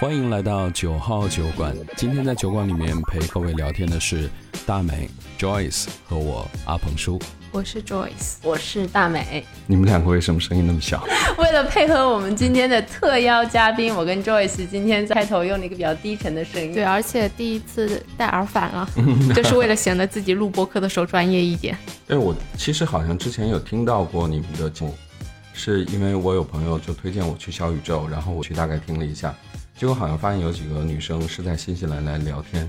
欢迎来到九号酒馆。今天在酒馆里面陪各位聊天的是大美 Joyce 和我阿鹏叔。我是 Joyce，我是大美。你们两个为什么声音那么小？为了配合我们今天的特邀嘉宾，我跟 Joyce 今天开头用了一个比较低沉的声音。对，而且第一次戴耳返了，就是为了显得自己录播课的时候专业一点。哎，我其实好像之前有听到过你们的节目，是因为我有朋友就推荐我去小宇宙，然后我去大概听了一下，结果好像发现有几个女生是在新西兰来聊天，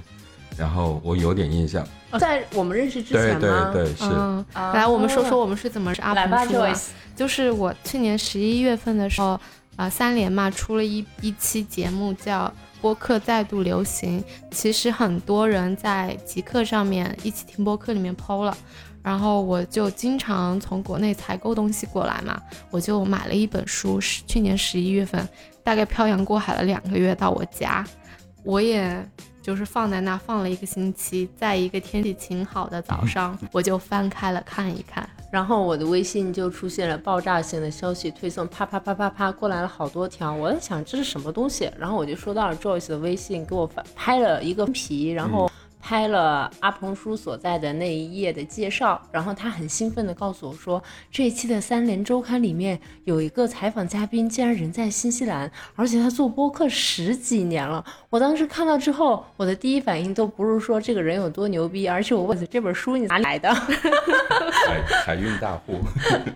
然后我有点印象。在我们认识之前吗？对对对，是。来，我们说说我们是怎么是阿鹏叔的。就是我去年十一月份的时候，啊，三联嘛出了一一期节目叫《播客再度流行》，其实很多人在极客上面一起听播客里面抛了，然后我就经常从国内采购东西过来嘛，我就买了一本书，是去年十一月份，大概漂洋过海了两个月到我家，我也。就是放在那放了一个星期，在一个天气晴好的早上，我就翻开了看一看，然后我的微信就出现了爆炸性的消息推送，啪啪啪啪啪过来了好多条。我在想这是什么东西，然后我就收到了 Joyce 的微信，给我发拍了一个皮，然后。拍了阿鹏叔所在的那一页的介绍，然后他很兴奋地告诉我说，这一期的三联周刊里面有一个采访嘉宾，竟然人在新西兰，而且他做播客十几年了。我当时看到之后，我的第一反应都不是说这个人有多牛逼，而且我问这本书你哪里来的？海海运大户。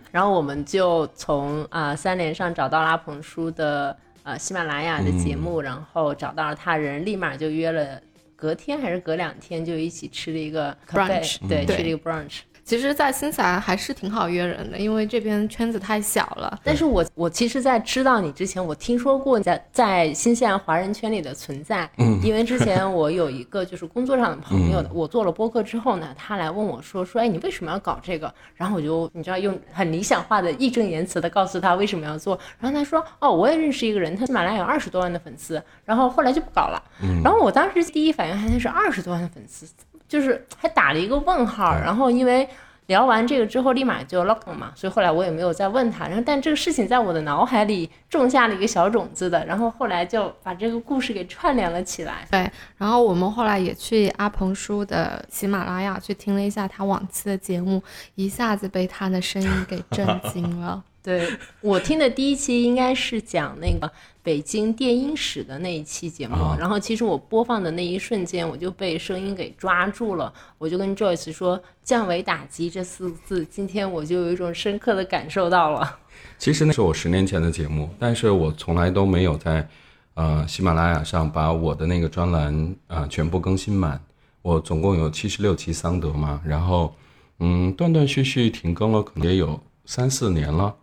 然后我们就从啊三联上找到了阿鹏叔的呃喜马拉雅的节目，然后找到了他人，立马就约了。隔天还是隔两天就一起吃了一个 brunch，对，吃了一个 brunch。其实，在新西兰还是挺好约人的，因为这边圈子太小了。但是我我其实，在知道你之前，我听说过在在新西兰华人圈里的存在。嗯。因为之前我有一个就是工作上的朋友，我做了播客之后呢，他来问我说说，哎，你为什么要搞这个？然后我就你知道用很理想化的义正言辞的告诉他为什么要做。然后他说，哦，我也认识一个人，他喜马拉雅有二十多万的粉丝，然后后来就不搞了。嗯。然后我当时第一反应还是二十多万的粉丝。就是还打了一个问号，然后因为聊完这个之后立马就 lock 了嘛，所以后来我也没有再问他。然后但这个事情在我的脑海里种下了一个小种子的，然后后来就把这个故事给串联了起来。对，然后我们后来也去阿鹏叔的喜马拉雅去听了一下他往期的节目，一下子被他的声音给震惊了。对我听的第一期应该是讲那个北京电音史的那一期节目，然后其实我播放的那一瞬间，我就被声音给抓住了，我就跟 Joyce 说“降维打击”这四个字，今天我就有一种深刻的感受到了。其实那是我十年前的节目，但是我从来都没有在呃喜马拉雅上把我的那个专栏啊全部更新满。我总共有七十六期桑德嘛，然后嗯断断续续停更了，可能也有三四年了。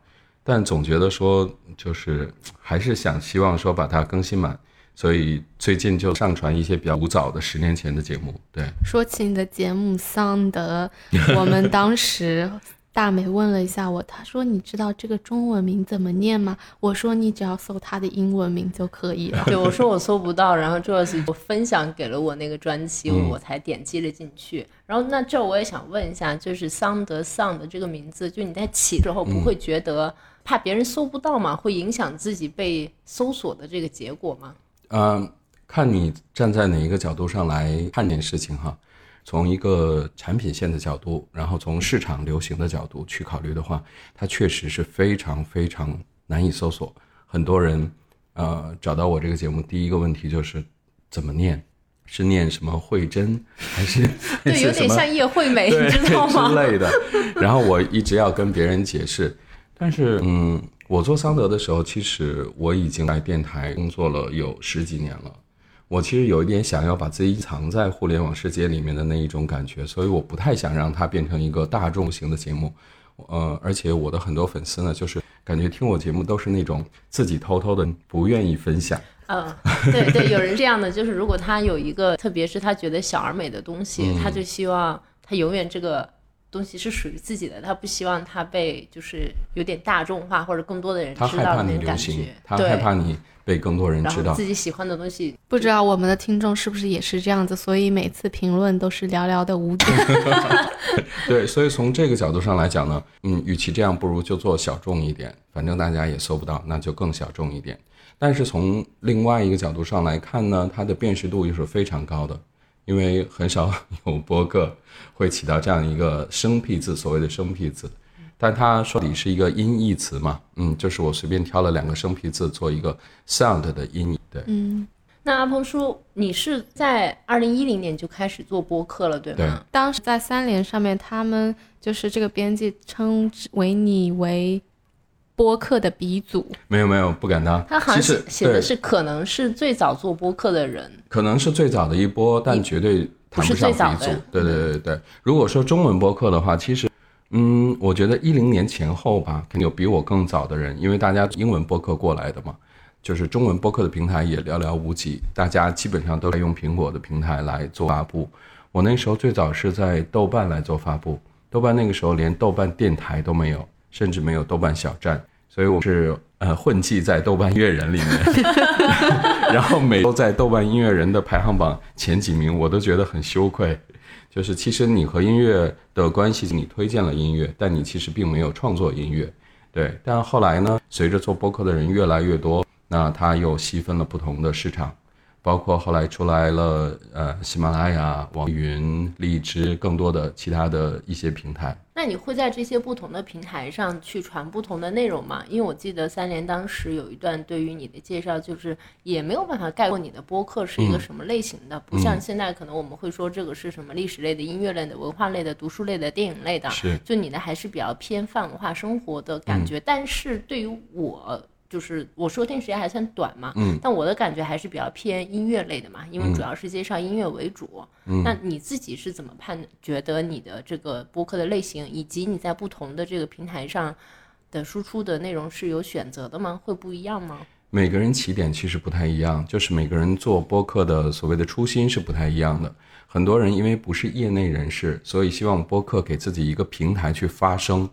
但总觉得说，就是还是想希望说把它更新满，所以最近就上传一些比较古早的十年前的节目。对，说起你的节目桑德，我们当时。大美问了一下我，她说：“你知道这个中文名怎么念吗？”我说：“你只要搜它的英文名就可以了。”对，我说我搜不到，然后朱老师我分享给了我那个专辑，我才点击了进去。然后那这我也想问一下，就是桑德桑的这个名字，就你在起之后不会觉得怕别人搜不到吗？会影响自己被搜索的这个结果吗？嗯，看你站在哪一个角度上来看这件事情哈。从一个产品线的角度，然后从市场流行的角度去考虑的话，它确实是非常非常难以搜索。很多人，呃，找到我这个节目，第一个问题就是怎么念，是念什么慧珍，还是对，有点像叶惠美，你知道吗？之类的。然后我一直要跟别人解释，但是，嗯，我做桑德的时候，其实我已经来电台工作了有十几年了。我其实有一点想要把自己藏在互联网世界里面的那一种感觉，所以我不太想让它变成一个大众型的节目。呃，而且我的很多粉丝呢，就是感觉听我节目都是那种自己偷偷的不愿意分享。嗯，对对，有人这样的，就是如果他有一个，特别是他觉得小而美的东西，他就希望他永远这个东西是属于自己的，他不希望他被就是有点大众化或者更多的人知道的那种感觉。他害怕你。被更多人知道自己喜欢的东西，不知道我们的听众是不是也是这样子，所以每次评论都是寥寥的五点。对，所以从这个角度上来讲呢，嗯，与其这样，不如就做小众一点，反正大家也搜不到，那就更小众一点。但是从另外一个角度上来看呢，它的辨识度又是非常高的，因为很少 有播客会起到这样一个生僻字，所谓的生僻字。但它说底是一个音译词嘛，嗯，就是我随便挑了两个生僻字做一个 sound 的音译，对，嗯。那阿鹏叔，你是在二零一零年就开始做播客了，对吗？对。当时在三联上面，他们就是这个编辑称之为你为播客的鼻祖。没有没有，不敢当。他好像写写的是可能是最早做播客的人，可能是最早的一波，但绝对谈不上鼻祖。对对对对。如果说中文播客的话，其实。嗯，我觉得一零年前后吧，肯定有比我更早的人，因为大家英文播客过来的嘛，就是中文播客的平台也寥寥无几，大家基本上都在用苹果的平台来做发布。我那时候最早是在豆瓣来做发布，豆瓣那个时候连豆瓣电台都没有，甚至没有豆瓣小站，所以我是呃混迹在豆瓣音乐人里面，然后每周在豆瓣音乐人的排行榜前几名，我都觉得很羞愧。就是其实你和音乐的关系，你推荐了音乐，但你其实并没有创作音乐，对。但后来呢，随着做播客的人越来越多，那他又细分了不同的市场。包括后来出来了，呃，喜马拉雅、网易云、荔枝，更多的其他的一些平台。那你会在这些不同的平台上去传不同的内容吗？因为我记得三联当时有一段对于你的介绍，就是也没有办法概括你的播客是一个什么类型的，不像现在可能我们会说这个是什么历史类的、音乐类的、文化类的、读书类的、电影类的，是就你的还是比较偏泛文化生活的感觉。但是对于我。就是我收听时间还算短嘛，嗯，但我的感觉还是比较偏音乐类的嘛，因为主要是介绍音乐为主。嗯，那你自己是怎么判觉得你的这个播客的类型，以及你在不同的这个平台上的输出的内容是有选择的吗？会不一样吗？每个人起点其实不太一样，就是每个人做播客的所谓的初心是不太一样的。很多人因为不是业内人士，所以希望播客给自己一个平台去发声，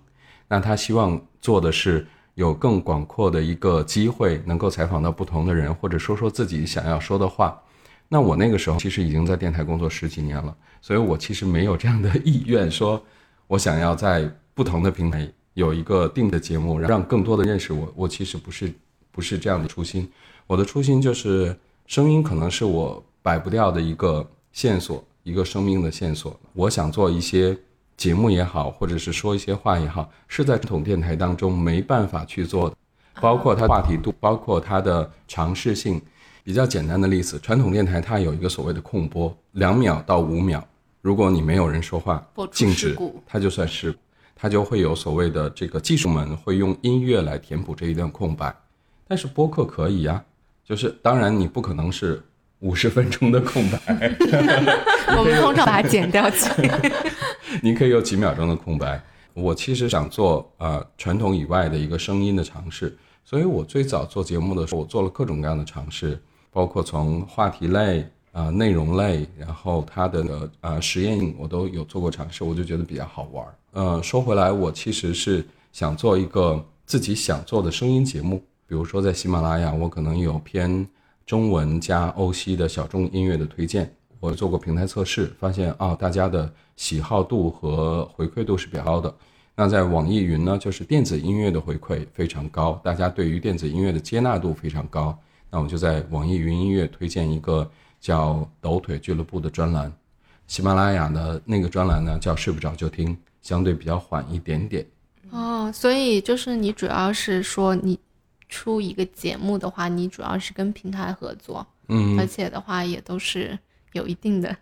那他希望做的是。有更广阔的一个机会，能够采访到不同的人，或者说说自己想要说的话。那我那个时候其实已经在电台工作十几年了，所以我其实没有这样的意愿，说我想要在不同的平台有一个定的节目，让更多的认识我。我其实不是不是这样的初心，我的初心就是声音可能是我摆不掉的一个线索，一个生命的线索。我想做一些。节目也好，或者是说一些话也好，是在传统电台当中没办法去做的，包括它话题度，包括它的尝试性。比较简单的例子，传统电台它有一个所谓的控播，两秒到五秒，如果你没有人说话，静止，它就算是，它就会有所谓的这个技术们会用音乐来填补这一段空白。但是播客可以呀，就是当然你不可能是五十分钟的空白，我们通常把它剪掉去。你可以有几秒钟的空白。我其实想做呃传统以外的一个声音的尝试，所以我最早做节目的时候，我做了各种各样的尝试，包括从话题类啊、内容类，然后它的呃实验我都有做过尝试，我就觉得比较好玩。呃，说回来，我其实是想做一个自己想做的声音节目，比如说在喜马拉雅，我可能有偏中文加欧西的小众音乐的推荐。我做过平台测试，发现啊，大家的喜好度和回馈度是比较高的。那在网易云呢，就是电子音乐的回馈非常高，大家对于电子音乐的接纳度非常高。那我们就在网易云音乐推荐一个叫“抖腿俱乐部”的专栏，喜马拉雅的那个专栏呢叫“睡不着就听”，相对比较缓一点点。哦，所以就是你主要是说你出一个节目的话，你主要是跟平台合作，嗯，而且的话也都是。有一定的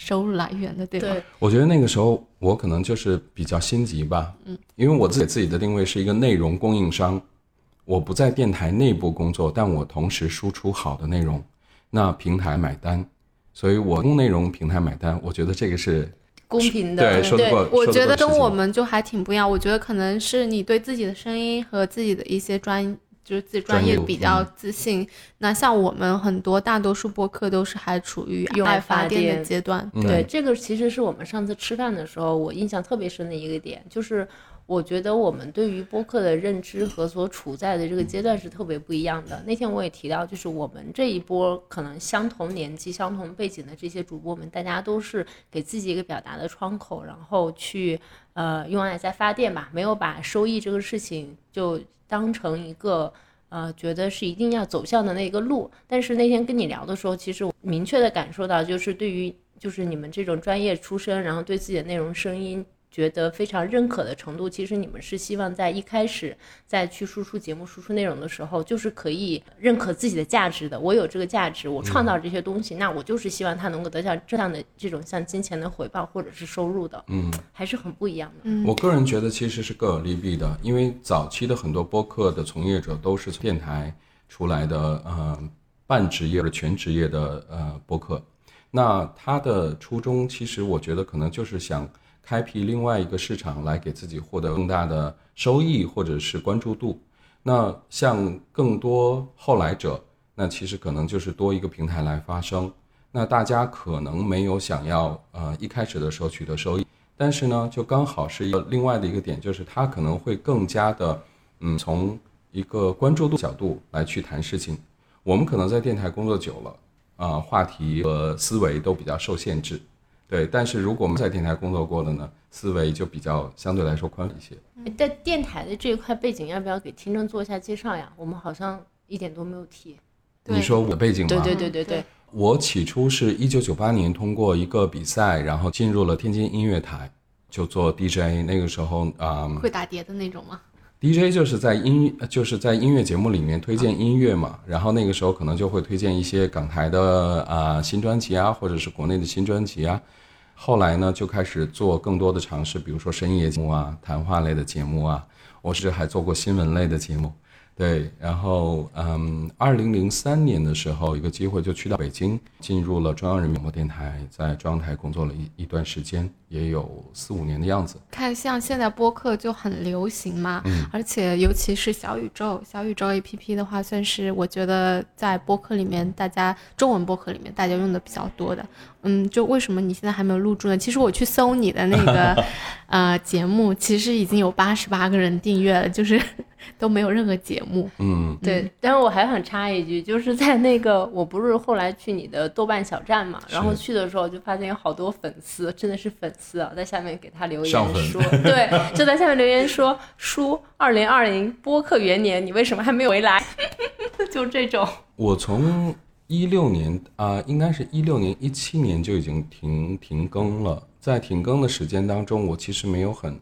收入来源的，对吧？对，我觉得那个时候我可能就是比较心急吧，嗯，因为我自己自己的定位是一个内容供应商，我不在电台内部工作，但我同时输出好的内容，那平台买单，所以我用内容，平台买单，我觉得这个是公平的。对，我觉得跟我们就还挺不一样。我觉得可能是你对自己的声音和自己的一些专。就是自己专业比较自信。那像我们很多大多数播客都是还处于用爱发电的阶段。对，这个其实是我们上次吃饭的时候，我印象特别深的一个点，就是我觉得我们对于播客的认知和所处在的这个阶段是特别不一样的。那天我也提到，就是我们这一波可能相同年纪、相同背景的这些主播们，大家都是给自己一个表达的窗口，然后去呃用爱在发电吧，没有把收益这个事情就。当成一个呃觉得是一定要走向的那个路。但是那天跟你聊的时候，其实我明确的感受到，就是对于就是你们这种专业出身，然后对自己的内容声音。觉得非常认可的程度，其实你们是希望在一开始在去输出节目、输出内容的时候，就是可以认可自己的价值的。我有这个价值，我创造这些东西，那我就是希望他能够得到这样的这种像金钱的回报或者是收入的。嗯，还是很不一样的。我个人觉得其实是各有利弊的，因为早期的很多播客的从业者都是从电台出来的，呃，半职业或者全职业的呃播客，那他的初衷其实我觉得可能就是想。开辟另外一个市场来给自己获得更大的收益或者是关注度。那像更多后来者，那其实可能就是多一个平台来发声。那大家可能没有想要呃一开始的时候取得收益，但是呢，就刚好是一个另外的一个点，就是他可能会更加的嗯从一个关注度角度来去谈事情。我们可能在电台工作久了啊，话题和思维都比较受限制。对，但是如果我们在电台工作过的呢，思维就比较相对来说宽一些。在电台的这一块背景，要不要给听众做一下介绍呀？我们好像一点都没有提。你说我的背景吗？对对对对对。我起初是一九九八年通过一个比赛，然后进入了天津音乐台，就做 DJ。那个时候啊，会打碟的那种吗？DJ 就是在音就是在音乐节目里面推荐音乐嘛，然后那个时候可能就会推荐一些港台的啊新专辑啊，或者是国内的新专辑啊。后来呢，就开始做更多的尝试，比如说深夜节目啊、谈话类的节目啊，我甚至还做过新闻类的节目。对，然后嗯，二零零三年的时候，一个机会就去到北京，进入了中央人民广播电台，在中央台工作了一一段时间，也有四五年的样子。看，像现在播客就很流行嘛，嗯，而且尤其是小宇宙，小宇宙 APP 的话，算是我觉得在播客里面，大家中文播客里面大家用的比较多的。嗯，就为什么你现在还没有入驻呢？其实我去搜你的那个呃节目，其实已经有八十八个人订阅了，就是。都没有任何节目，嗯，对。但是我还想插一句，就是在那个，我不是后来去你的豆瓣小站嘛，然后去的时候就发现有好多粉丝，真的是粉丝啊，在下面给他留言说，对，就在下面留言说，叔，二零二零播客元年，你为什么还没有回来？就这种。我从一六年啊，应该是一六年、一七年就已经停停更了，在停更的时间当中，我其实没有很。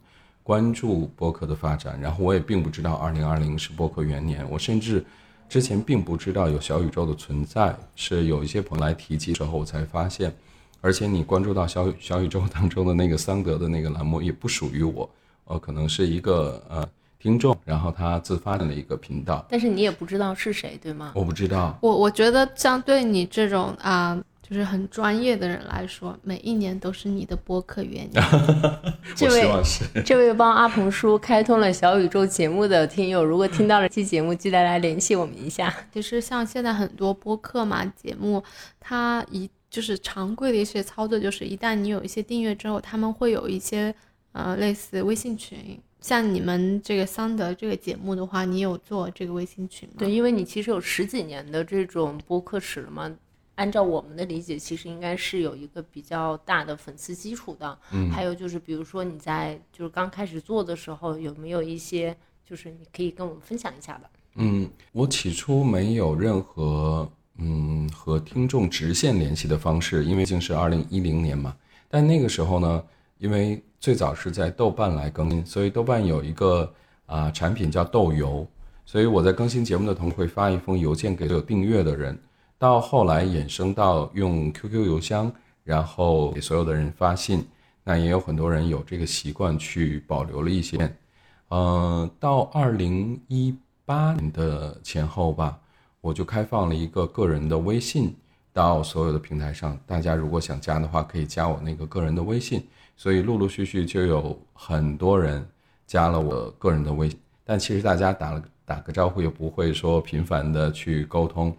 关注播客的发展，然后我也并不知道二零二零是播客元年，我甚至之前并不知道有小宇宙的存在，是有一些朋友来提及之后我才发现。而且你关注到小小宇宙当中的那个桑德的那个栏目也不属于我，呃，可能是一个呃听众，然后他自发的一个频道。但是你也不知道是谁，对吗？我不知道。我我觉得像对你这种啊。就是很专业的人来说，每一年都是你的播客元年。这位这位帮阿鹏叔开通了小宇宙节目的听友，如果听到了这期节目，记得来联系我们一下。其实像现在很多播客嘛节目，它一就是常规的一些操作，就是一旦你有一些订阅之后，他们会有一些呃类似微信群。像你们这个桑德这个节目的话，你有做这个微信群吗？对，因为你其实有十几年的这种播客史了嘛。按照我们的理解，其实应该是有一个比较大的粉丝基础的。嗯，还有就是，比如说你在就是刚开始做的时候，有没有一些就是你可以跟我们分享一下的？嗯，我起初没有任何嗯和听众直线联系的方式，因为已经是二零一零年嘛。但那个时候呢，因为最早是在豆瓣来更新，所以豆瓣有一个啊产品叫豆油，所以我在更新节目的同时会发一封邮件给有订阅的人。到后来衍生到用 QQ 邮箱，然后给所有的人发信，那也有很多人有这个习惯去保留了一些。呃，到二零一八年的前后吧，我就开放了一个个人的微信到所有的平台上，大家如果想加的话，可以加我那个个人的微信。所以陆陆续续就有很多人加了我个人的微信，但其实大家打了打个招呼，也不会说频繁的去沟通。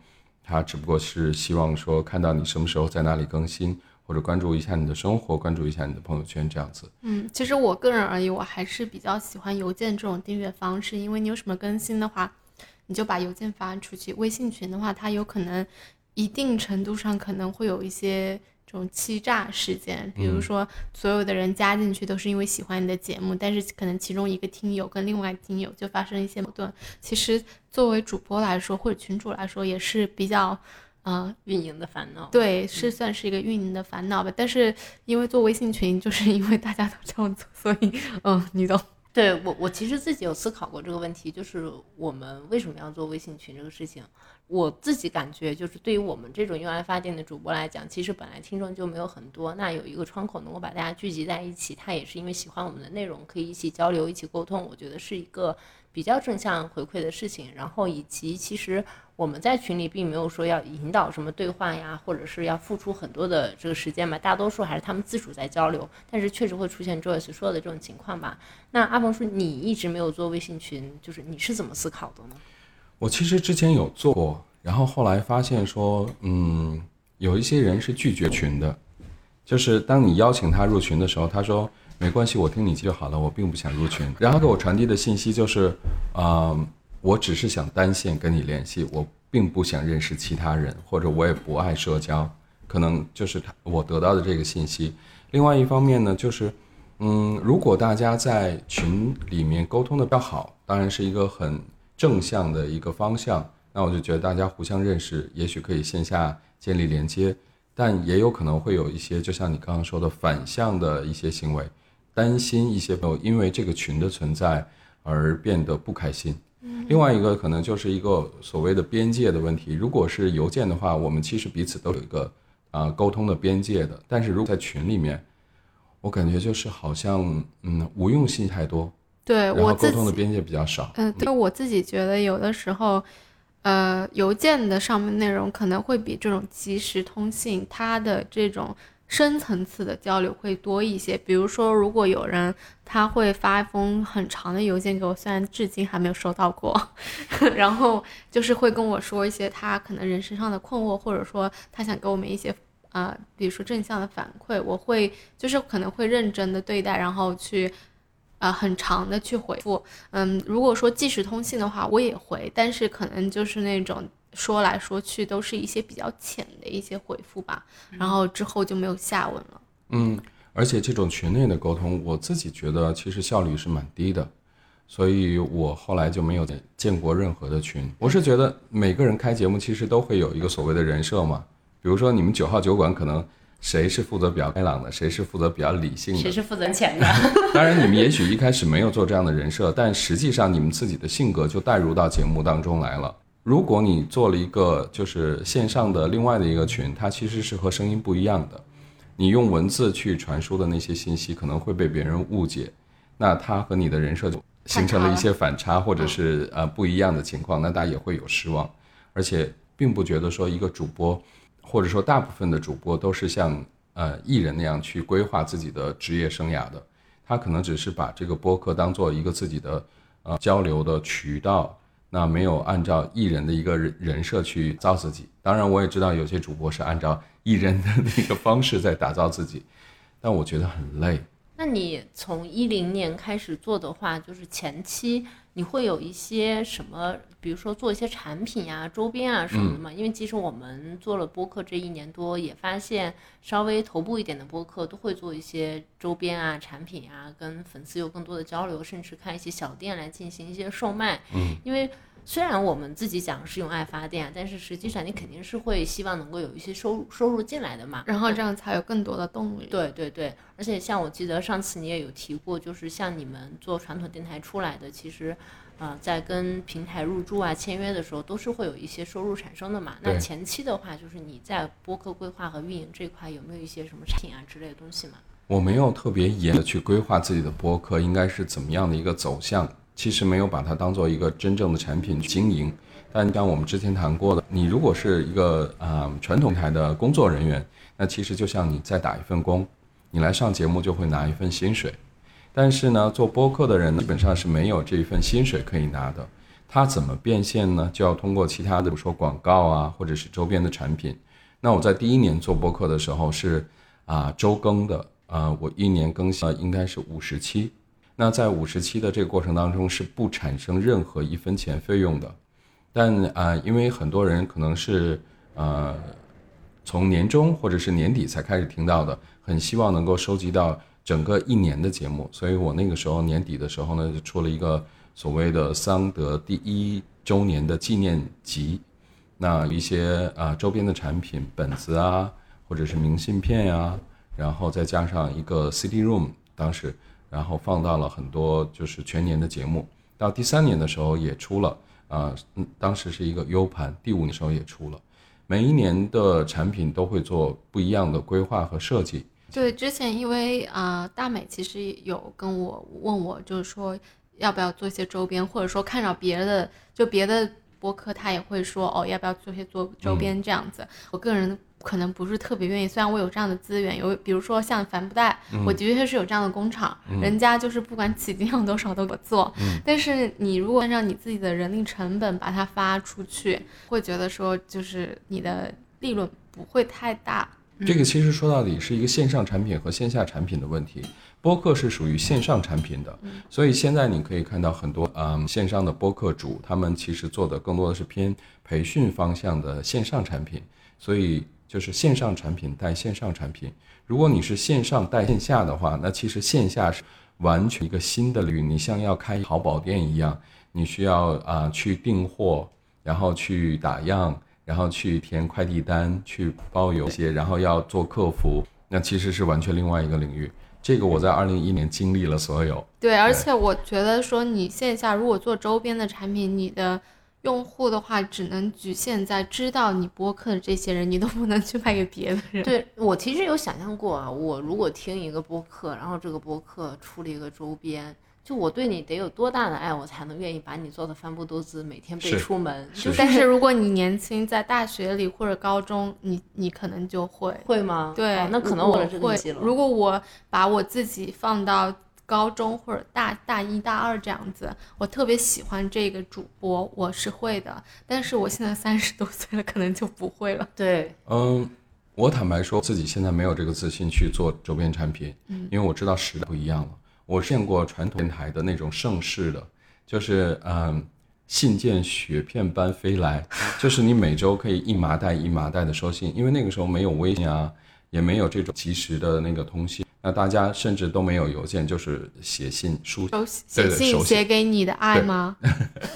他只不过是希望说看到你什么时候在哪里更新，或者关注一下你的生活，关注一下你的朋友圈这样子。嗯，其实我个人而言，我还是比较喜欢邮件这种订阅方式，因为你有什么更新的话，你就把邮件发出去。微信群的话，它有可能一定程度上可能会有一些这种欺诈事件，比如说所有的人加进去都是因为喜欢你的节目，但是可能其中一个听友跟另外听友就发生一些矛盾。其实作为主播来说或者群主来说也是比较，呃，运营的烦恼。对，是算是一个运营的烦恼吧。但是因为做微信群，就是因为大家都这样做，所以嗯，你懂。对我，我其实自己有思考过这个问题，就是我们为什么要做微信群这个事情。我自己感觉，就是对于我们这种用爱发电的主播来讲，其实本来听众就没有很多，那有一个窗口能够把大家聚集在一起，他也是因为喜欢我们的内容，可以一起交流、一起沟通，我觉得是一个比较正向回馈的事情。然后以及其实我们在群里并没有说要引导什么对话呀，或者是要付出很多的这个时间嘛，大多数还是他们自主在交流，但是确实会出现 Joyce 说的这种情况吧。那阿鹏说你一直没有做微信群，就是你是怎么思考的呢？我其实之前有做过，然后后来发现说，嗯，有一些人是拒绝群的，就是当你邀请他入群的时候，他说没关系，我听你就好了，我并不想入群。然后给我传递的信息就是，啊，我只是想单线跟你联系，我并不想认识其他人，或者我也不爱社交，可能就是他我得到的这个信息。另外一方面呢，就是，嗯，如果大家在群里面沟通的比较好，当然是一个很。正向的一个方向，那我就觉得大家互相认识，也许可以线下建立连接，但也有可能会有一些，就像你刚刚说的反向的一些行为，担心一些朋友因为这个群的存在而变得不开心。另外一个可能就是一个所谓的边界的问题。如果是邮件的话，我们其实彼此都有一个啊沟通的边界的，但是如果在群里面，我感觉就是好像嗯无用性太多。对我沟通的边界比较少。嗯，对我自己觉得有的时候，呃，邮件的上面内容可能会比这种即时通信它的这种深层次的交流会多一些。比如说，如果有人他会发一封很长的邮件给我，虽然至今还没有收到过，然后就是会跟我说一些他可能人身上的困惑，或者说他想给我们一些啊，比如说正向的反馈，我会就是可能会认真的对待，然后去。啊，很长的去回复，嗯，如果说即时通信的话，我也回，但是可能就是那种说来说去都是一些比较浅的一些回复吧，然后之后就没有下文了。嗯，而且这种群内的沟通，我自己觉得其实效率是蛮低的，所以我后来就没有建过任何的群。我是觉得每个人开节目其实都会有一个所谓的人设嘛，比如说你们九号酒馆可能。谁是负责比较开朗的？谁是负责比较理性的？谁是负责钱的？当然，你们也许一开始没有做这样的人设，但实际上你们自己的性格就带入到节目当中来了。如果你做了一个就是线上的另外的一个群，它其实是和声音不一样的。你用文字去传输的那些信息可能会被别人误解，那它和你的人设就形成了一些反差，或者是呃不一样的情况，那大家也会有失望。而且并不觉得说一个主播。或者说，大部分的主播都是像呃艺人那样去规划自己的职业生涯的，他可能只是把这个播客当做一个自己的呃交流的渠道，那没有按照艺人的一个人人设去造自己。当然，我也知道有些主播是按照 艺人的那个方式在打造自己，但我觉得很累。那你从一零年开始做的话，就是前期。你会有一些什么，比如说做一些产品呀、周边啊什么的嘛？因为其实我们做了播客这一年多，也发现稍微头部一点的播客都会做一些周边啊、产品啊，跟粉丝有更多的交流，甚至开一些小店来进行一些售卖。嗯，因为。虽然我们自己讲是用爱发电，但是实际上你肯定是会希望能够有一些收入收入进来的嘛，然后这样才有更多的动力。对对对，而且像我记得上次你也有提过，就是像你们做传统电台出来的，其实，呃，在跟平台入驻啊、签约的时候，都是会有一些收入产生的嘛。那前期的话，就是你在播客规划和运营这块有没有一些什么产品啊之类的东西嘛？我没有特别严的去规划自己的播客应该是怎么样的一个走向。其实没有把它当做一个真正的产品经营，但像我们之前谈过的，你如果是一个啊传统台的工作人员，那其实就像你在打一份工，你来上节目就会拿一份薪水。但是呢，做播客的人基本上是没有这一份薪水可以拿的，他怎么变现呢？就要通过其他的，比如说广告啊，或者是周边的产品。那我在第一年做播客的时候是啊周更的，啊我一年更新应该是五十期。那在五十期的这个过程当中是不产生任何一分钱费用的，但啊，因为很多人可能是呃从年中或者是年底才开始听到的，很希望能够收集到整个一年的节目，所以我那个时候年底的时候呢，就出了一个所谓的桑德第一周年的纪念集，那一些啊周边的产品本子啊，或者是明信片呀、然后再加上一个 CD room，当时然后放到了很多就是全年的节目，到第三年的时候也出了。啊，嗯，当时是一个 U 盘，第五年时候也出了。每一年的产品都会做不一样的规划和设计。对，之前因为啊、呃大美其实有跟我问我，就是说要不要做一些周边，或者说看到别的就别的播客，他也会说哦，要不要做一些做周边这样子。我个人可能不是特别愿意，虽然我有这样的资源，有比如说像帆布袋，我的确是有这样的工厂，人家就是不管起订量多少都给我做。但是你如果按照你自己的人力成本把它发出去，会觉得说就是你的利润不会太大。这个其实说到底是一个线上产品和线下产品的问题。播客是属于线上产品的，所以现在你可以看到很多嗯线上的播客主，他们其实做的更多的是偏培训方向的线上产品，所以就是线上产品带线上产品。如果你是线上带线下的话，那其实线下是完全一个新的领域。你像要开淘宝店一样，你需要啊、去订货，然后去打样，然后去填快递单，去包邮些，然后要做客服，那其实是完全另外一个领域。这个我在二零一一年经历了所有。对，而且我觉得说你线下如果做周边的产品，你的用户的话只能局限在知道你播客的这些人，你都不能去卖给别的人。对我其实有想象过啊，我如果听一个播客，然后这个播客出了一个周边，就我对你得有多大的爱，我才能愿意把你做的帆布多姿每天背出门？是就但是如果你年轻，在大学里或者高中，你你可能就会。会吗？对，哦那可能我会年纪了。如果我把我自己放到高中或者大大一大二这样子，我特别喜欢这个主播，我是会的。但是我现在三十多岁了，可能就不会了。对，嗯，我坦白说，自己现在没有这个自信去做周边产品，因为我知道时代不一样了。我见过传统电台的那种盛世的，就是嗯，信件雪片般飞来，就是你每周可以一麻袋一麻袋的收信，因为那个时候没有微信啊，也没有这种及时的那个通信，那大家甚至都没有邮件，就是写信书写信写写给你的爱吗？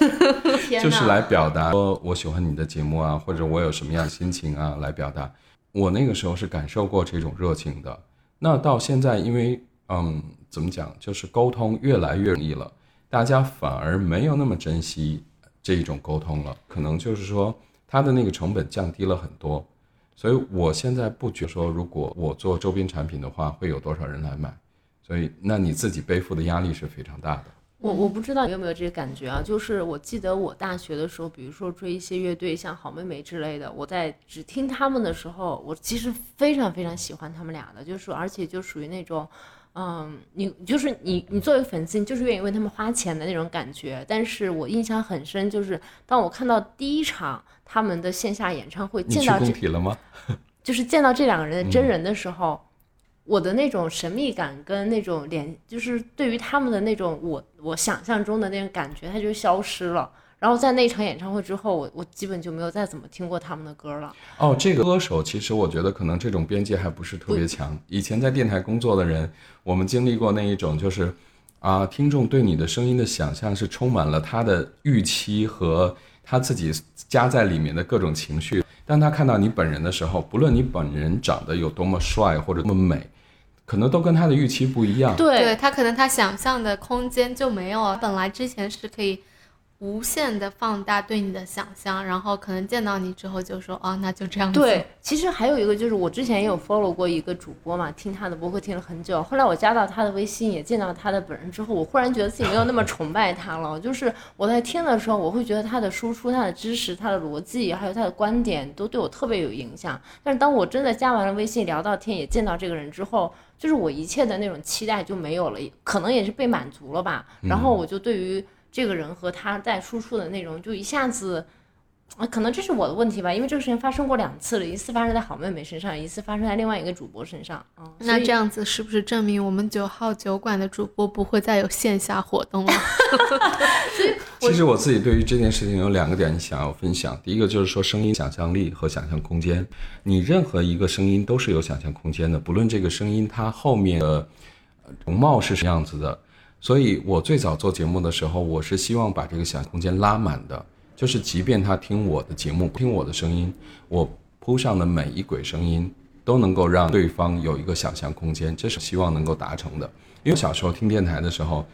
天就是来表达说我喜欢你的节目啊，或者我有什么样的心情啊，来表达。我那个时候是感受过这种热情的。那到现在，因为嗯，怎么讲，就是沟通越来越容易了，大家反而没有那么珍惜这一种沟通了。可能就是说，它的那个成本降低了很多。所以我现在不觉得说，如果我做周边产品的话，会有多少人来买。所以，那你自己背负的压力是非常大的。我我不知道你有没有这个感觉啊？就是我记得我大学的时候，比如说追一些乐队，像好妹妹之类的，我在只听他们的时候，我其实非常非常喜欢他们俩的，就是而且就属于那种，嗯，你就是你你作为粉丝，你就是愿意为他们花钱的那种感觉。但是我印象很深，就是当我看到第一场他们的线下演唱会，见到这了吗？就是见到这两个人的真人的时候，我的那种神秘感跟那种联，就是对于他们的那种我我想象中的那种感觉，它就消失了。然后在那场演唱会之后，我我基本就没有再怎么听过他们的歌了。哦，这个歌手其实我觉得可能这种边界还不是特别强。以前在电台工作的人，我们经历过那一种，就是啊，听众对你的声音的想象是充满了他的预期和他自己加在里面的各种情绪。当他看到你本人的时候，不论你本人长得有多么帅或者多么美，可能都跟他的预期不一样。对他可能他想象的空间就没有了，本来之前是可以无限的放大对你的想象，然后可能见到你之后就说啊，那就这样子。对，其实还有一个就是我之前也有 follow 过一个主播嘛，听他的播客听了很久。后来我加到他的微信，也见到他的本人之后，我忽然觉得自己没有那么崇拜他了。就是我在听的时候，我会觉得他的输出、他的知识、他的逻辑，还有他的观点，都对我特别有影响。但是当我真的加完了微信，聊到天，也见到这个人之后，就是我一切的那种期待就没有了，可能也是被满足了吧。然后我就对于这个人和他在输出的内容，就一下子啊，可能这是我的问题吧，因为这个事情发生过两次了，一次发生在好妹妹身上，一次发生在另外一个主播身上。嗯，那这样子是不是证明我们九号酒馆的主播不会再有线下活动了？其实我自己对于这件事情有两个点想要分享，第一个就是说声音想象力和想象空间，你任何一个声音都是有想象空间的，不论这个声音它后面的容貌是什么样子的。所以我最早做节目的时候，我是希望把这个想象空间拉满的。就是即便他听我的节目，听我的声音，我铺上的每一轨声音都能够让对方有一个想象空间，这是希望能够达成的。因为小时候听电台的时候，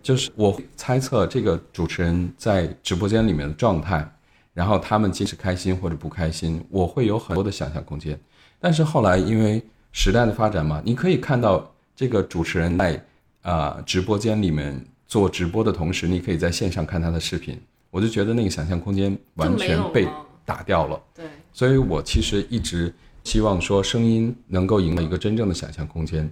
就是我猜测这个主持人在直播间里面的状态，然后他们即使开心或者不开心，我会有很多的想象空间。但是后来因为时代的发展嘛，你可以看到这个主持人在啊直播间里面做直播的同时，你可以在线上看他的视频。我就觉得那个想象空间完全被打掉了，对，所以我其实一直希望说声音能够赢得一个真正的想象空间。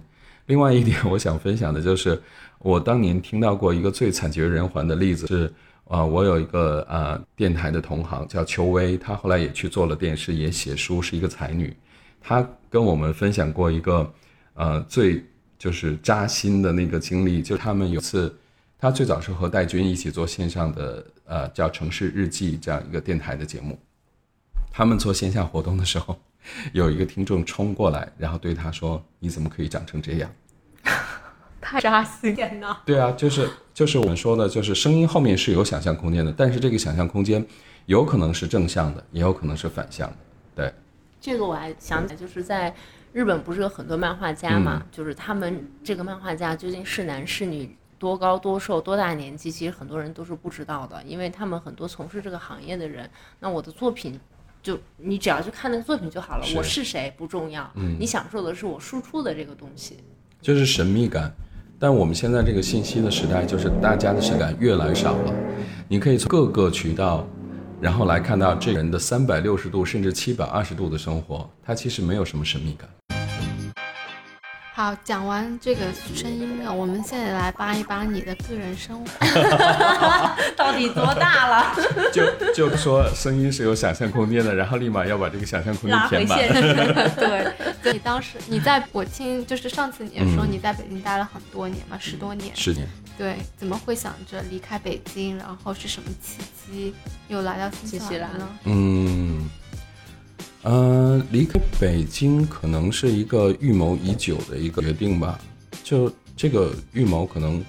另外一点，我想分享的就是，我当年听到过一个最惨绝人寰的例子是，啊，我有一个啊电台的同行叫邱薇，她后来也去做了电视，也写书，是一个才女。她跟我们分享过一个，呃，最就是扎心的那个经历，就他们有次。他最早是和戴军一起做线上的，呃，叫《城市日记》这样一个电台的节目。他们做线下活动的时候，有一个听众冲过来，然后对他说：“你怎么可以长成这样？”太扎心了。对啊，就是就是我们说的，就是声音后面是有想象空间的，但是这个想象空间有可能是正向的，也有可能是反向的。对，这个我还想起来，就是在日本不是有很多漫画家嘛？就是他们这个漫画家究竟是男是女？多高多瘦多大年纪，其实很多人都是不知道的，因为他们很多从事这个行业的人，那我的作品，就你只要去看那个作品就好了，我是谁不重要，嗯，你享受的是我输出的这个东西，就是神秘感。但我们现在这个信息的时代，就是大家的神感越来越少了，你可以从各个渠道，然后来看到这个人的三百六十度甚至七百二十度的生活，他其实没有什么神秘感。好，讲完这个声音了，我们现在来扒一扒你的个人生活，到底多大了？就就说声音是有想象空间的，然后立马要把这个想象空间填满。对，你当时你在我听，就是上次你也说你在北京待了很多年嘛，十多年。十年。对，怎么会想着离开北京？然后是什么契机又来到新西兰呢？嗯。呃，离开北京可能是一个预谋已久的一个决定吧。就这个预谋可能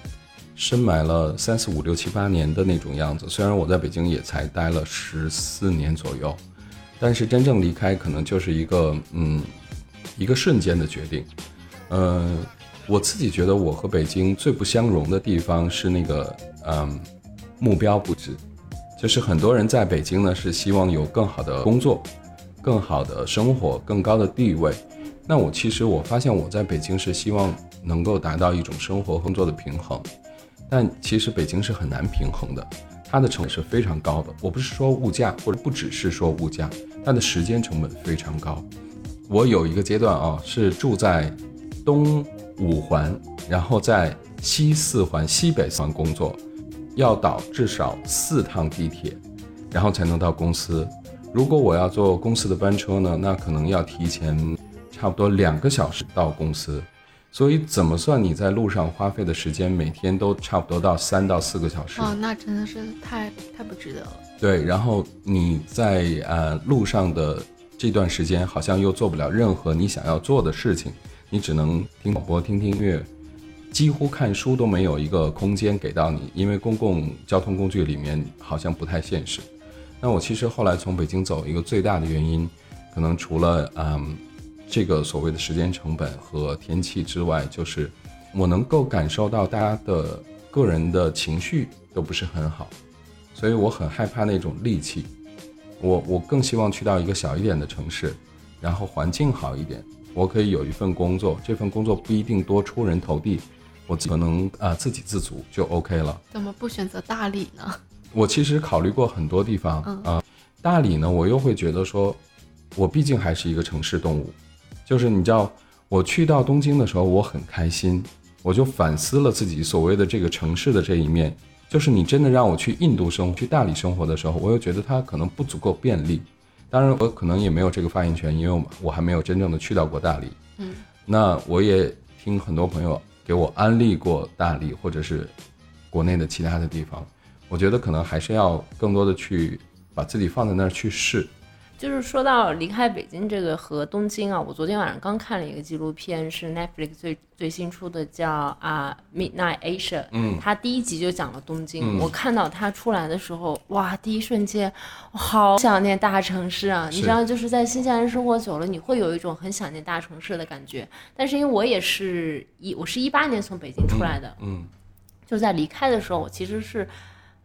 深埋了三四五六七八年的那种样子。虽然我在北京也才待了十四年左右，但是真正离开可能就是一个嗯一个瞬间的决定。呃，我自己觉得我和北京最不相容的地方是那个嗯目标不止，就是很多人在北京呢是希望有更好的工作。更好的生活，更高的地位。那我其实我发现我在北京是希望能够达到一种生活工作的平衡，但其实北京是很难平衡的，它的成本是非常高的。我不是说物价，或者不只是说物价，它的时间成本非常高。我有一个阶段啊，是住在东五环，然后在西四环、西北四环工作，要倒至少四趟地铁，然后才能到公司。如果我要坐公司的班车呢，那可能要提前差不多两个小时到公司，所以怎么算你在路上花费的时间，每天都差不多到三到四个小时。哦，那真的是太太不值得了。对，然后你在呃路上的这段时间，好像又做不了任何你想要做的事情，你只能听广播、听听音乐，几乎看书都没有一个空间给到你，因为公共交通工具里面好像不太现实。那我其实后来从北京走，一个最大的原因，可能除了嗯，这个所谓的时间成本和天气之外，就是我能够感受到大家的个人的情绪都不是很好，所以我很害怕那种戾气。我我更希望去到一个小一点的城市，然后环境好一点，我可以有一份工作，这份工作不一定多出人头地，我可能啊自给自足就 OK 了。怎么不选择大理呢？我其实考虑过很多地方啊，大理呢，我又会觉得说，我毕竟还是一个城市动物，就是你知道，我去到东京的时候，我很开心，我就反思了自己所谓的这个城市的这一面，就是你真的让我去印度生活、去大理生活的时候，我又觉得它可能不足够便利。当然，我可能也没有这个发言权，因为我还没有真正的去到过大理。嗯，那我也听很多朋友给我安利过大理，或者是国内的其他的地方。我觉得可能还是要更多的去把自己放在那儿去试。就是说到离开北京这个和东京啊，我昨天晚上刚看了一个纪录片，是 Netflix 最最新出的，叫啊 Midnight Asia。嗯，它第一集就讲了东京。嗯我看到它出来的时候，哇，第一瞬间，我好想念大城市啊！你知道，就是在新西兰生活久了，你会有一种很想念大城市的感觉。但是因为我也是一，我是一八年从北京出来的，嗯就在离开的时候，我其实是，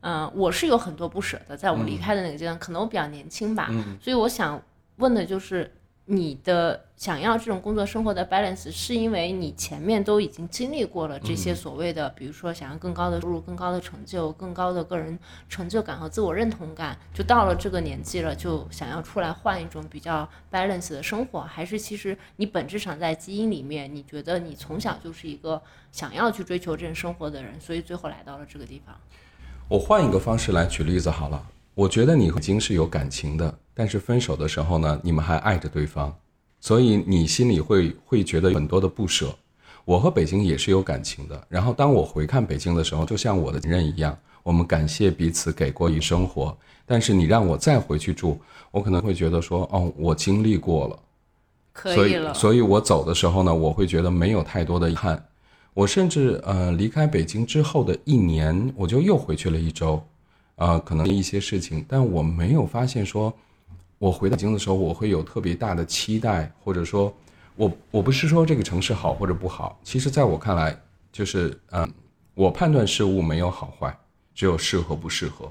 嗯、我是有很多不舍的，在我离嗯。开的那个阶段，可能我比较年轻吧，嗯。所以我想问的就是，你的想要这种工作生活的 balance，是因为你前面都已经经历过了这嗯些所谓的，比如说想要更高的收入、更高的成就、更高的个人成就感和自我认同感，就到了这个年纪了，就想要出来换一种比较 balance 的生活，还是其实你本质上在基因里面，你觉得你从小就是一个想要去追求这种生活的人，所以最后来到了这个地方。我换一个方式来举例子好了。我觉得你已经是有感情的，但是分手的时候呢，你们还爱着对方，所以你心里会会觉得很多的不舍。我和北京也是有感情的，然后当我回看北京的时候，就像我的前任一样，我们感谢彼此给过一生活。但是你让我再回去住，我可能会觉得说，哦，我经历过了，所以可以了，所以我走的时候呢，我会觉得没有太多的遗憾。我甚至呃离开北京之后的一年，我就又回去了一周，呃，可能一些事情，但我没有发现说，我回到北京的时候，我会有特别大的期待，或者说，我我不是说这个城市好或者不好，其实在我看来，就是嗯、我判断事物没有好坏，只有适合不适合。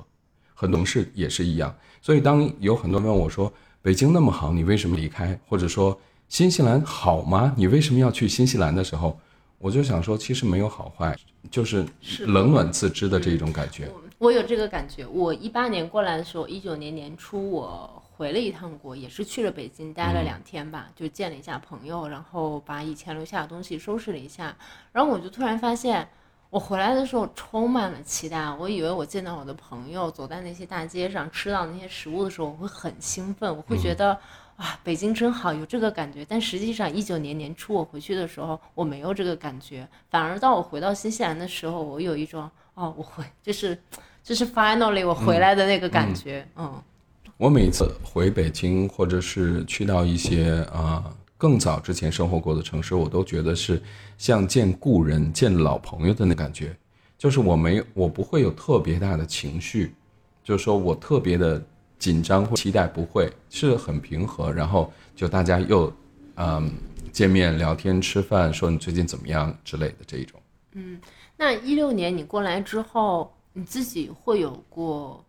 很多事也是一样，所以当有很多人问我说北京那么好，你为什么离开？或者说新西兰好吗？你为什么要去新西兰的时候，我就想说，其实没有好坏，就是冷暖自知的这种感觉。我有这个感觉。我一八年过来的时候，一九年年初我回了一趟国，也是去了北京待了两天吧，就见了一下朋友，然后把以前留下的东西收拾了一下，然后我就突然发现。我回来的时候充满了期待，我以为我见到我的朋友，走在那些大街上，吃到那些食物的时候，我会很兴奋，我会觉得、啊，北京真好，有这个感觉。但实际上，一九年年初我回去的时候，我没有这个感觉，反而到我回到新西兰的时候，我有一种哦，我回就是就是 finally 我回来的那个感觉，嗯我每次回北京，或者是去到一些啊、呃更早之前生活过的城市，我都觉得是像见故人、见老朋友的那感觉。就是我没有，我不会有特别大的情绪，就是说我特别的紧张或期待，不会，是很平和。然后就大家又嗯见面聊天、吃饭，说你最近怎么样之类的这一种。嗯那一六年你过来之后，你自己会有过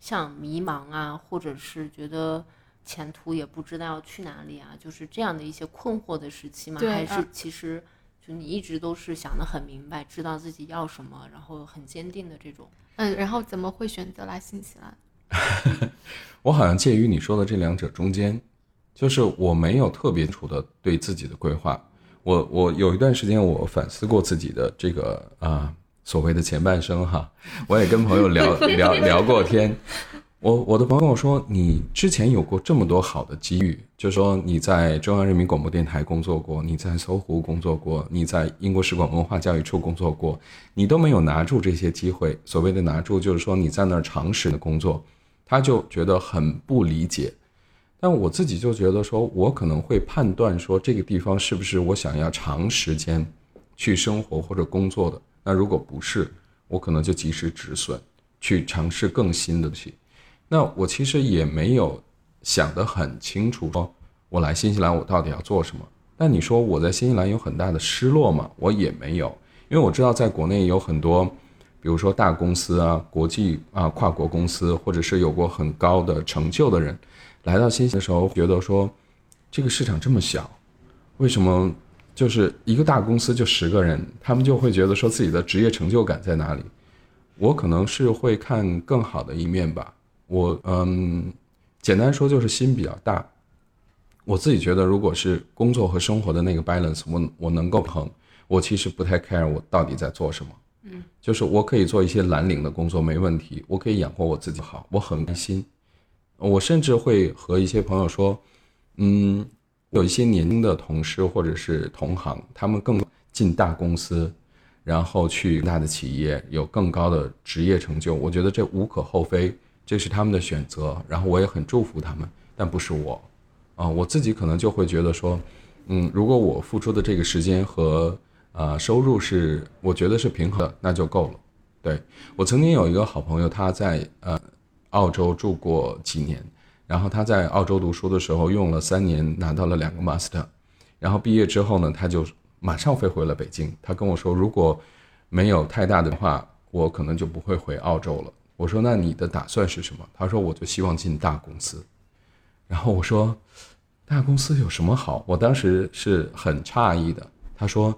像迷茫啊，或者是觉得前途也不知道要去哪里啊，就是这样的一些困惑的时期吗？还是啊其实就你一直都是想得很明白，知道自己要什么，然后很坚定的这种？嗯，然后怎么会选择来新西兰？我好像介于你说的这两者中间，就是我没有特别清楚的对自己的规划。我我有一段时间我反思过自己的这个啊、所谓的前半生哈，我也跟朋友聊 聊聊过天。我我的朋友跟我说，你之前有过这么多好的机遇，就说你在中央人民广播电台工作过，你在搜狐工作过，你在英国使馆文化教育处工作过，你都没有拿住这些机会。所谓的拿住，就是说你在那儿长时的工作，他就觉得很不理解。但我自己就觉得说，我可能会判断说这个地方是不是我想要长时间去生活或者工作的。那如果不是，我可能就及时止损，去尝试更新的东西。那我其实也没有想得很清楚，说我来新西兰我到底要做什么。但你说我在新西兰有很大的失落吗？我也没有，因为我知道在国内有很多，比如说大公司啊、国际啊、跨国公司，或者是有过很高的成就的人，来到新西兰的时候，觉得说这个市场这么小，为什么就是一个大公司就十个人，他们就会觉得说自己的职业成就感在哪里？我可能是会看更好的一面吧。我嗯，简单说就是心比较大。我自己觉得，如果是工作和生活的那个 balance，我我能够平衡，我其实不太 care 我到底在做什么。嗯，就是我可以做一些蓝领的工作没问题，我可以养活我自己好，我很开心。我甚至会和一些朋友说，嗯，有一些年轻的同事或者是同行，他们更进大公司，然后去大的企业，有更高的职业成就。我觉得这无可厚非，这是他们的选择，然后我也很祝福他们，但不是我。啊，我自己可能就会觉得说，嗯，如果我付出的这个时间和呃收入是我觉得是平衡的，那就够了。对我曾经有一个好朋友，他在呃澳洲住过几年，然后他在澳洲读书的时候用了三年拿到了两个 master，然后毕业之后呢，他就马上飞回了北京。他跟我说，如果没有太大的话，我可能就不会回澳洲了。我说，那你的打算是什么？他说，我就希望进大公司。然后我说，大公司有什么好？我当时是很诧异的。他说，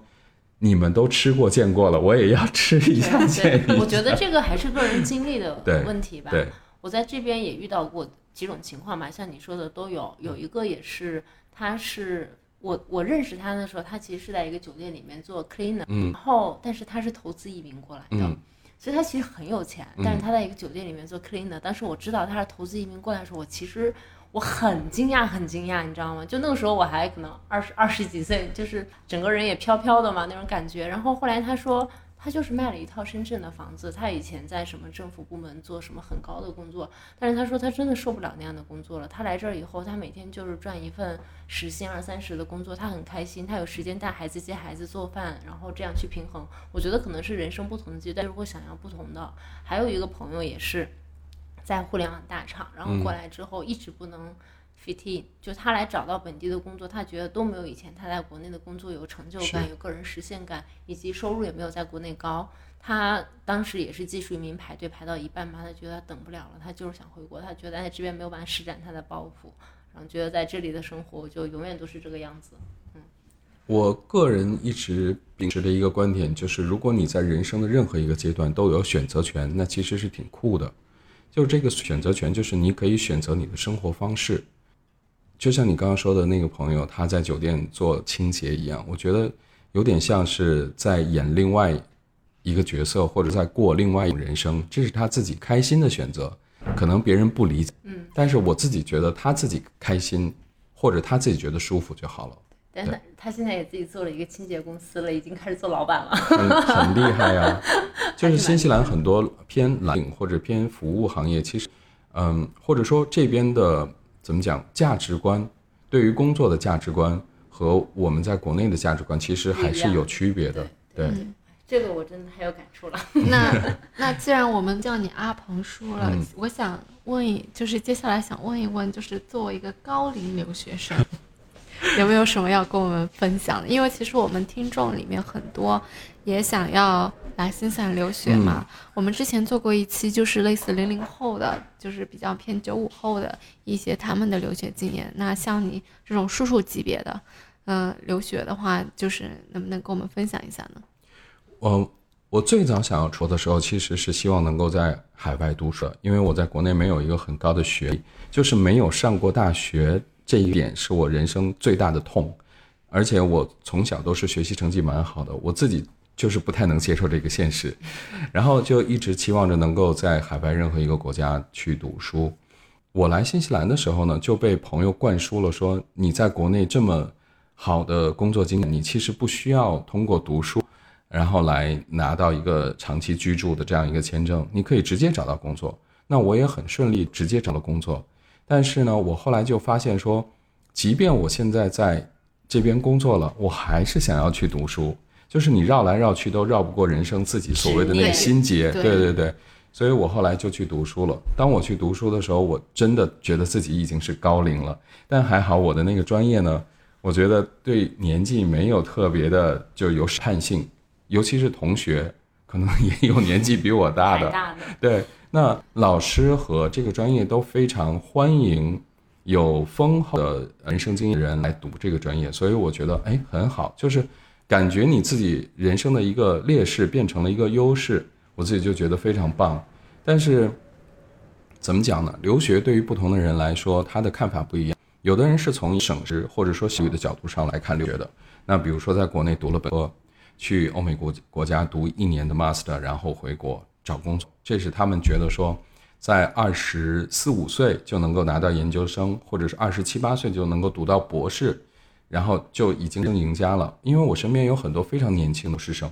你们都吃过见过了，我也要吃一下见一下。我觉得这个还是个人经历的 问题吧。对，我在这边也遇到过几种情况吧，像你说的都有。有一个也是，他是我我认识他的时候，他其实是在一个酒店里面做 cleaner，嗯然后但是他是投资移民过来的。嗯所以他其实很有钱，但是他在一个酒店里面做 cleaner。当时我知道他是投资移民过来的时候，我其实我很惊讶，很惊讶，你知道吗？就那个时候我还可能二十二十几岁，就是整个人也飘飘的嘛那种感觉。然后后来他说。他就是卖了一套深圳的房子，他以前在什么政府部门做什么很高的工作，但是他说他真的受不了那样的工作了。他来这儿以后，他每天就是赚一份时薪二三十的工作，他很开心，他有时间带孩子、接孩子、做饭，然后这样去平衡。我觉得可能是人生不同的阶段，如果想要不同的，还有一个朋友也是在互联网大厂，然后过来之后一直不能 fit in，、就他来找到本地的工作，他觉得都没有以前他在国内的工作有成就感、有个人实现感，以及收入也没有在国内高。他当时也是技术移民排队排到一半吧，他觉得他等不了了，他就是想回国，他觉得在这边没有办法施展他的抱负，然后觉得在这里的生活就永远都是这个样子。嗯我个人一直秉持的一个观点就是，如果你在人生的任何一个阶段都有选择权，那其实是挺酷的。就是这个选择权，就是你可以选择你的生活方式。就像你刚刚说的那个朋友，他在酒店做清洁一样，我觉得有点像是在演另外一个角色，或者在过另外一种人生，这是他自己开心的选择。可能别人不理解，嗯，但是我自己觉得他自己开心，或者他自己觉得舒服就好了。但他他现在也自己做了一个清洁公司了，已经开始做老板了。很很厉害呀、就是新西兰很多偏蓝领或者偏服务行业，其实，嗯，或者说这边的怎么讲价值观，对于工作的价值观和我们在国内的价值观其实还是有区别的。对，这个我真的太有感触了。那 那既然我们叫你阿鹏叔了，嗯我想问一，就是接下来想问一问，就是作为一个高龄留学生，有没有什么要跟我们分享的？因为其实我们听众里面很多也想要来新西兰留学嘛。我们之前做过一期，就是类似零零后的，就是比较偏九五后的一些他们的留学经验。那像你这种叔叔级别的，嗯、留学的话，就是能不能跟我们分享一下呢？我我最早想要说的时候，其实是希望能够在海外读书，因为我在国内没有一个很高的学历，就是没有上过大学，这一点是我人生最大的痛。而且我从小都是学习成绩蛮好的，我自己就是不太能接受这个现实，然后就一直期望着能够在海外任何一个国家去读书。我来新西兰的时候呢，就被朋友灌输了说，你在国内这么好的工作经验，你其实不需要通过读书，然后来拿到一个长期居住的这样一个签证，你可以直接找到工作。那我也很顺利，直接找到工作。但是呢，我后来就发现说，即便我现在在这边工作了，我还是想要去读书。就是你绕来绕去都绕不过人生自己所谓的那个心结，对对对对。所以我后来就去读书了。当我去读书的时候，我真的觉得自己已经是高龄了。但还好我的那个专业呢，我觉得对年纪没有特别的就有试探性，尤其是同学，可能也有年纪比我大的。大的，对，那老师和这个专业都非常欢迎有丰厚的人生经验的人来读这个专业，所以我觉得哎很好，就是感觉你自己人生的一个劣势变成了一个优势，我自己就觉得非常棒。但是怎么讲呢？留学对于不同的人来说，他的看法不一样。有的人是从省时或者说教育的角度上来看留学的，那比如说在国内读了本科，去欧美国国家读一年的 master，然后回国找工作。这是他们觉得说，在二十四五岁就能够拿到研究生，或者是二十七八岁就能够读到博士，然后就已经是赢家了。因为我身边有很多非常年轻的师生，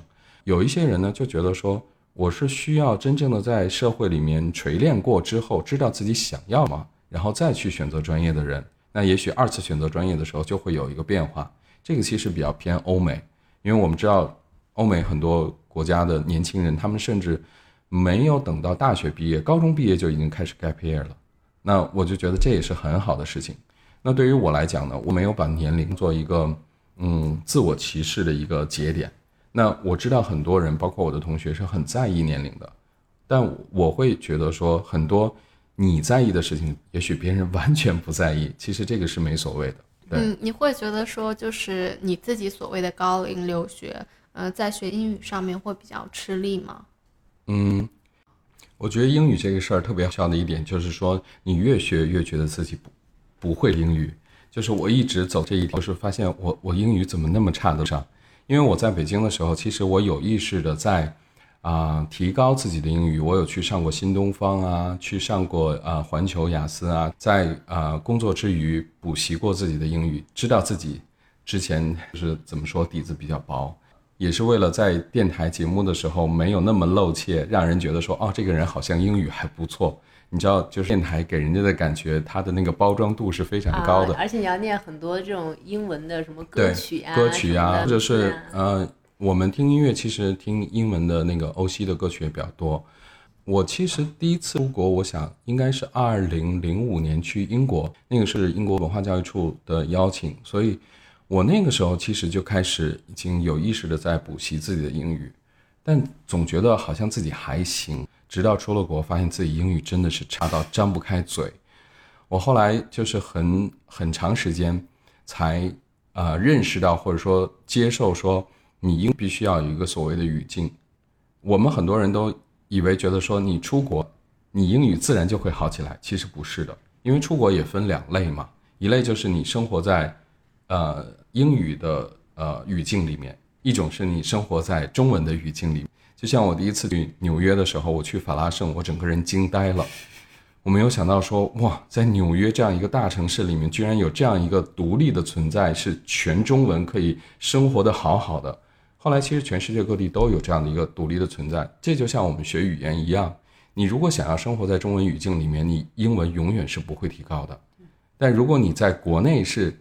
有一些人呢就觉得说，我是需要真正的在社会里面锤炼过之后，知道自己想要吗，然后再去选择专业的人。那也许二次选择专业的时候就会有一个变化。这个其实比较偏欧美，因为我们知道欧美很多国家的年轻人，他们甚至没有等到大学毕业、高中毕业就已经开始 gap year 了。那我就觉得这也是很好的事情。那对于我来讲呢，我没有把年龄做一个嗯自我歧视的一个节点。那我知道很多人，包括我的同学是很在意年龄的，但我会觉得说很多你在意的事情，也许别人完全不在意，其实这个是没所谓的。嗯，你会觉得说，就是你自己所谓的高龄留学，呃，在学英语上面会比较吃力吗？嗯，我觉得英语这个事儿特别笑的一点就是说，你越学越觉得自己不不会英语。就是我一直走这一条，是发现我我英语怎么那么差得上？因为我在北京的时候，其实我有意识的在。啊，提高自己的英语，我有去上过新东方啊，去上过啊环球雅思啊，在啊工作之余补习过自己的英语，知道自己之前就是怎么说底子比较薄，也是为了在电台节目的时候没有那么露怯，让人觉得说哦这个人好像英语还不错。你知道，就是电台给人家的感觉，它的那个包装度是非常高的，而且你要念很多这种英文的什么歌曲啊，歌曲啊，或者是呃。我们听音乐其实听英文的那个欧西的歌曲也比较多。我其实第一次出国，我想应该是二零零五年去英国，那个是英国文化教育处的邀请，所以我那个时候其实就开始已经有意识的在补习自己的英语，但总觉得好像自己还行。直到出了国，发现自己英语真的是差到张不开嘴。我后来就是很很长时间才呃认识到或者说接受说。你应必须要有一个所谓的语境，我们很多人都以为觉得说你出国，你英语自然就会好起来，其实不是的，因为出国也分两类嘛，一类就是你生活在，呃英语的呃语境里面，一种是你生活在中文的语境里，就像我第一次去纽约的时候，我去法拉盛，我整个人惊呆了，我没有想到说哇，在纽约这样一个大城市里面，居然有这样一个独立的存在，是全中文可以生活的好好的。后来，其实全世界各地都有这样的一个独立的存在。这就像我们学语言一样，你如果想要生活在中文语境里面，你英文永远是不会提高的。但如果你在国内是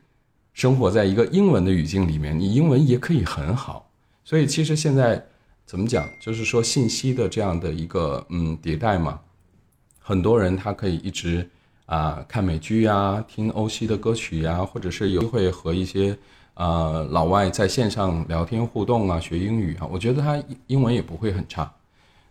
生活在一个英文的语境里面，你英文也可以很好。所以，其实现在怎么讲，就是说信息的这样的一个嗯迭代嘛，很多人他可以一直啊看美剧呀，听欧西的歌曲呀，或者是有机会和一些。呃，老外在线上聊天互动啊，学英语啊，我觉得他英文也不会很差。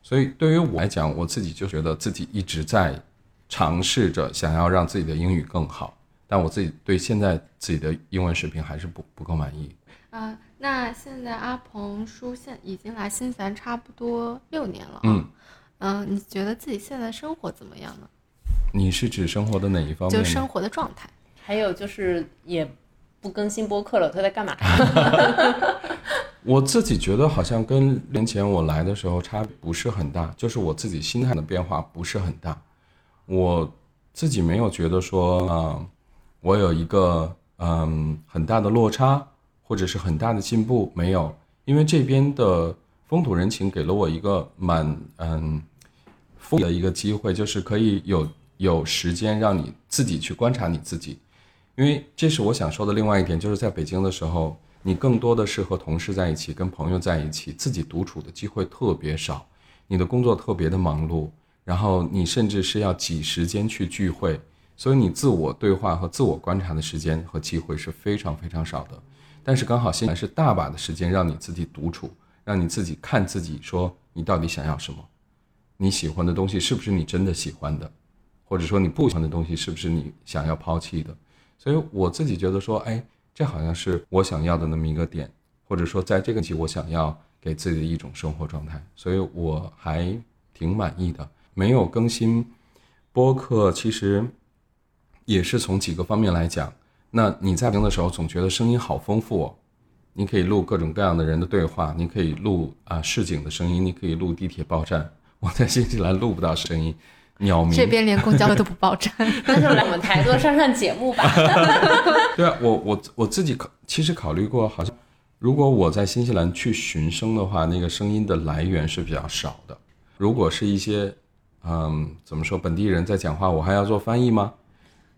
所以对于我来讲，我自己就觉得自己一直在尝试着想要让自己的英语更好，但我自己对现在自己的英文水平还是不不够满意。啊，那现在阿鹏叔现已经来新西兰差不多六年了。嗯嗯，你觉得自己现在生活怎么样呢？你是指生活的哪一方面？就生活的状态，还有就是也。不更新播客了，他在干嘛？我自己觉得好像跟年前我来的时候差不是很大，就是我自己心态的变化不是很大。我自己没有觉得说，啊，我有一个嗯很大的落差，或者是很大的进步，没有。因为这边的风土人情给了我一个蛮嗯富的一个机会，就是可以有有时间让你自己去观察你自己。因为这是我想说的另外一点，就是在北京的时候，你更多的是和同事在一起，跟朋友在一起，自己独处的机会特别少。你的工作特别的忙碌，然后你甚至是要挤时间去聚会，所以你自我对话和自我观察的时间和机会是非常非常少的。但是刚好现在是大把的时间让你自己独处，让你自己看自己，说你到底想要什么，你喜欢的东西是不是你真的喜欢的，或者说你不喜欢的东西是不是你想要抛弃的。所以我自己觉得说，哎，这好像是我想要的那么一个点，或者说在这个期我想要给自己的一种生活状态，所以我还挺满意的。没有更新播客，其实也是从几个方面来讲。那你在听的时候总觉得声音好丰富哦，你可以录各种各样的人的对话，你可以录啊市井的声音，你可以录地铁报站。我在新西兰录不到声音，鸟鸣。这边连公交都不报站，那就来我们台多上上节目吧。对啊，我我我自己考，其实考虑过，好像如果我在新西兰去寻声的话，那个声音的来源是比较少的。如果是一些，嗯，怎么说，本地人在讲话，我还要做翻译吗？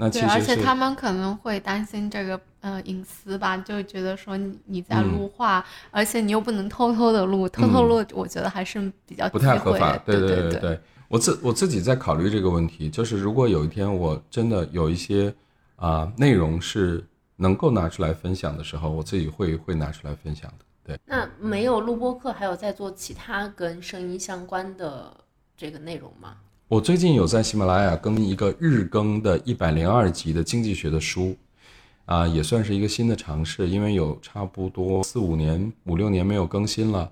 那其对，而且他们可能会担心这个呃隐私吧，就觉得说你你在录话，而且你又不能偷偷的录，偷偷录，我觉得还是比较不太合法。的对对对对，我自我自己在考虑这个问题，就是如果有一天我真的有一些啊、内容是能够拿出来分享的时候，我自己会会拿出来分享的。对，那没有录播课，还有在做其他跟声音相关的这个内容吗？我最近有在喜马拉雅更一个日更的一百零二集的经济学的书，啊，也算是一个新的尝试，因为有差不多四五年、五六年没有更新了。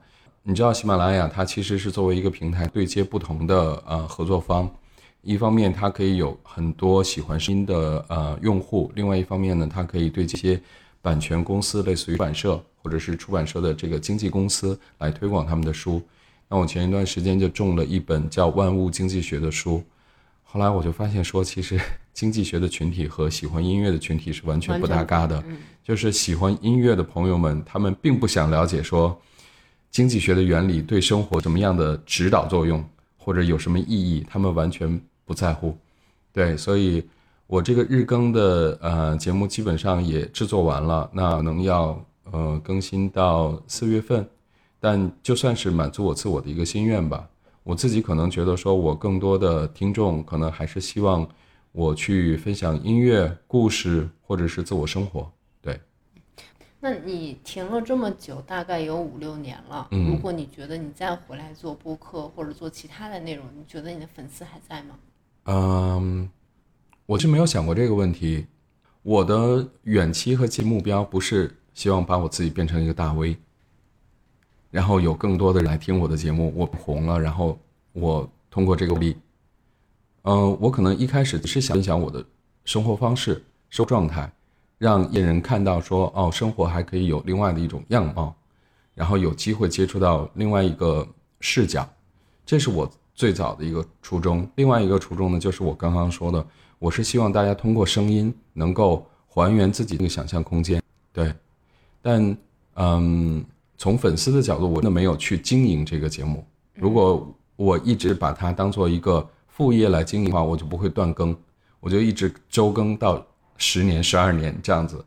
你知道喜马拉雅它其实是作为一个平台对接不同的呃合作方，一方面它可以有很多喜欢声音的呃用户，另外一方面呢，它可以对这些版权公司，类似于出版社或者是出版社的这个经纪公司来推广他们的书。那我前一段时间就中了一本叫《万物经济学》的书，后来我就发现说，其实 经济学的群体和喜欢音乐的群体是完全不搭嘎的。就是喜欢音乐的朋友们，他们并不想了解说经济学的原理对生活什么样的指导作用，或者有什么意义，他们完全不在乎。对，所以我这个日更的呃节目基本上也制作完了，那可能要呃更新到四月份。但就算是满足我自我的一个心愿吧，我自己可能觉得说，我更多的听众可能还是希望我去分享音乐故事或者是自我生活。对，那你停了这么久，大概有五六年了。嗯如果你觉得你再回来做播客或者做其他的内容，你觉得你的粉丝还在吗？嗯，我是没有想过这个问题。我的远期和近目标不是希望把我自己变成一个大 V，然后有更多的人来听我的节目，我红了，然后我通过这个力，嗯、我可能一开始只是想分享我的生活方式、生活状态，让艺人看到说，哦，生活还可以有另外的一种样貌，然后有机会接触到另外一个视角，这是我最早的一个初衷。另外一个初衷呢，就是我刚刚说的，我是希望大家通过声音能够还原自己那个想象空间。对，但嗯，从粉丝的角度，我真的没有去经营这个节目。如果我一直把它当做一个副业来经营的话，我就不会断更，我就一直周更到十年、十二年这样子。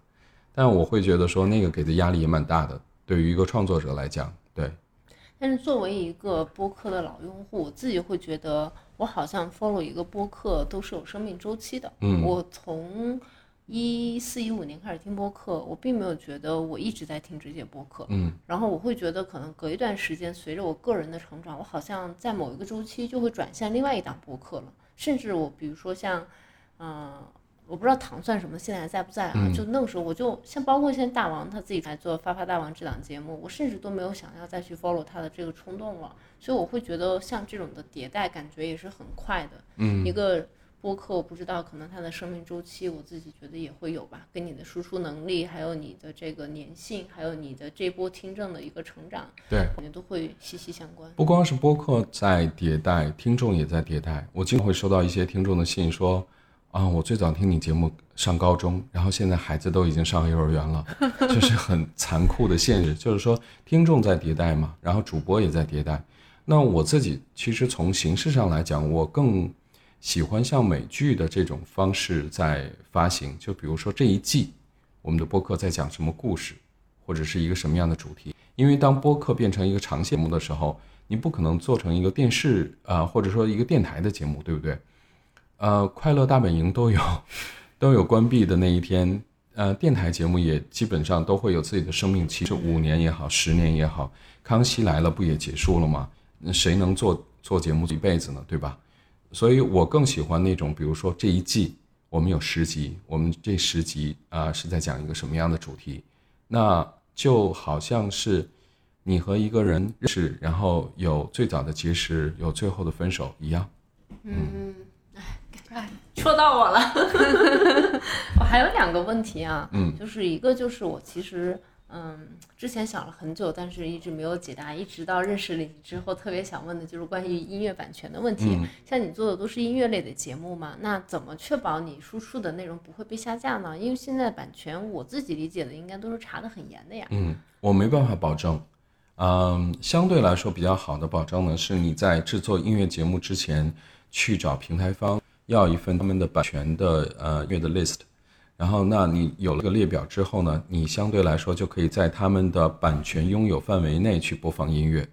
但我会觉得说，那个给的压力也蛮大的，对于一个创作者来讲，对。但是作为一个播客的老用户，我自己会觉得，我好像 follow 一个播客都是有生命周期的。嗯我从一四一五年开始听播客，我并没有觉得我一直在听这些播客。嗯然后我会觉得，可能隔一段时间，随着我个人的成长，我好像在某一个周期就会转向另外一档播客了。甚至我比如说像，嗯、我不知道糖算什么，现在还在不在啊？嗯就那个时候，我就像包括现在大王他自己来做《发发大王》这档节目，我甚至都没有想要再去 follow 他的这个冲动了。所以我会觉得，像这种的迭代，感觉也是很快的。嗯一个播客，我不知道，可能它的生命周期，我自己觉得也会有吧，跟你的输出能力，还有你的这个粘性，还有你的这波听证的一个成长，对。肯定都会息息相关。不光是播客在迭代，听众也在迭代。我经常会收到一些听众的信说，啊，我最早听你节目上高中，然后现在孩子都已经上幼儿园了，这是很残酷的现实。就是说，听众在迭代嘛，然后主播也在迭代。那我自己其实从形式上来讲，我更喜欢像美剧的这种方式在发行。就比如说这一季，我们的播客在讲什么故事，或者是一个什么样的主题。因为当播客变成一个长节目的时候，你不可能做成一个电视啊、或者说一个电台的节目，对不对？呃，快乐大本营都有 都有关闭的那一天，呃，电台节目也基本上都会有自己的生命期，是五年也好，十年也好。康熙来了不也结束了吗？谁能做做节目一辈子呢？对吧？所以我更喜欢那种，比如说这一季我们有十集，我们这十集啊、是在讲一个什么样的主题？那就好像是你和一个人认识，然后有最早的结识，有最后的分手一样。嗯，哎，戳到我了。我 还有两个问题啊，嗯就是一个就是我其实嗯，之前想了很久，但是一直没有解答。一直到认识了你之后，特别想问的就是关于音乐版权的问题。像你做的都是音乐类的节目嘛，那怎么确保你输出的内容不会被下架呢？因为现在版权，我自己理解的应该都是查的很严的呀。嗯，我没办法保证。嗯，相对来说比较好的保障呢，是你在制作音乐节目之前去找平台方要一份他们的版权的呃乐的 list。然后，那你有了个列表之后呢，你相对来说就可以在他们的版权拥有范围内去播放音乐。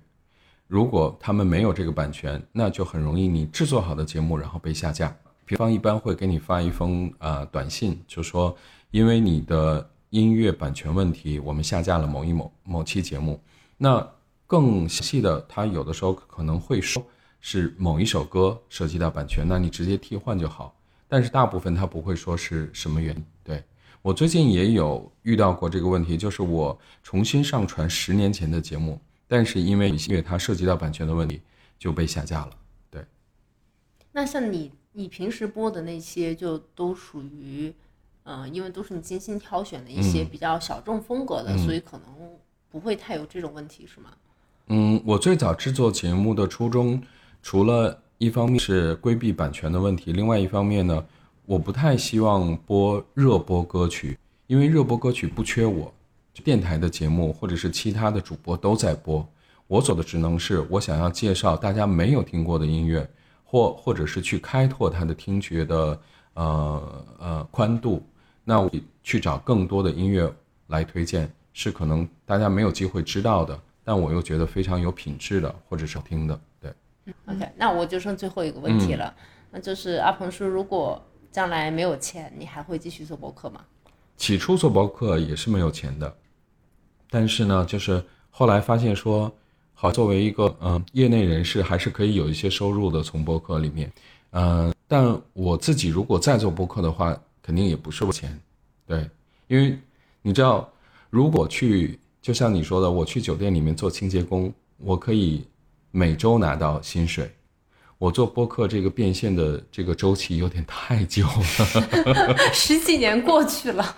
如果他们没有这个版权，那就很容易你制作好的节目然后被下架。平方一般会给你发一封呃短信，就说因为你的音乐版权问题，我们下架了某一某某期节目。那更详细的，他有的时候可能会说是某一首歌涉及到版权，那你直接替换就好。但是大部分他不会说是什么原因。对我最近也有遇到过这个问题，就是我重新上传十年前的节目，但是因为因为它涉及到版权的问题就被下架了。对。那像你你平时播的那些就都属于，嗯，因为都是你精心挑选的一些比较小众风格的，所以可能不会太有这种问题，是吗？嗯，我最早制作节目的初衷，除了一方面是规避版权的问题，另外一方面呢，我不太希望播热播歌曲，因为热播歌曲不缺我，电台的节目或者是其他的主播都在播，我走的只能是我想要介绍大家没有听过的音乐，或或者是去开拓他的听觉的呃呃宽度，那我去找更多的音乐来推荐，是可能大家没有机会知道的，但我又觉得非常有品质的或者是好听的。OK，那我就剩最后一个问题了，那就是阿鹏叔，如果将来没有钱，你还会继续做博客吗？起初做博客也是没有钱的，但是呢，就是后来发现说，好，作为一个嗯业内人士，还是可以有一些收入的从博客里面，嗯，但我自己如果再做博客的话，肯定也不是为钱，对，因为你知道，如果去，就像你说的，我去酒店里面做清洁工，我可以。每周拿到薪水，我做播客这个变现的这个周期有点太久了，十几年过去了。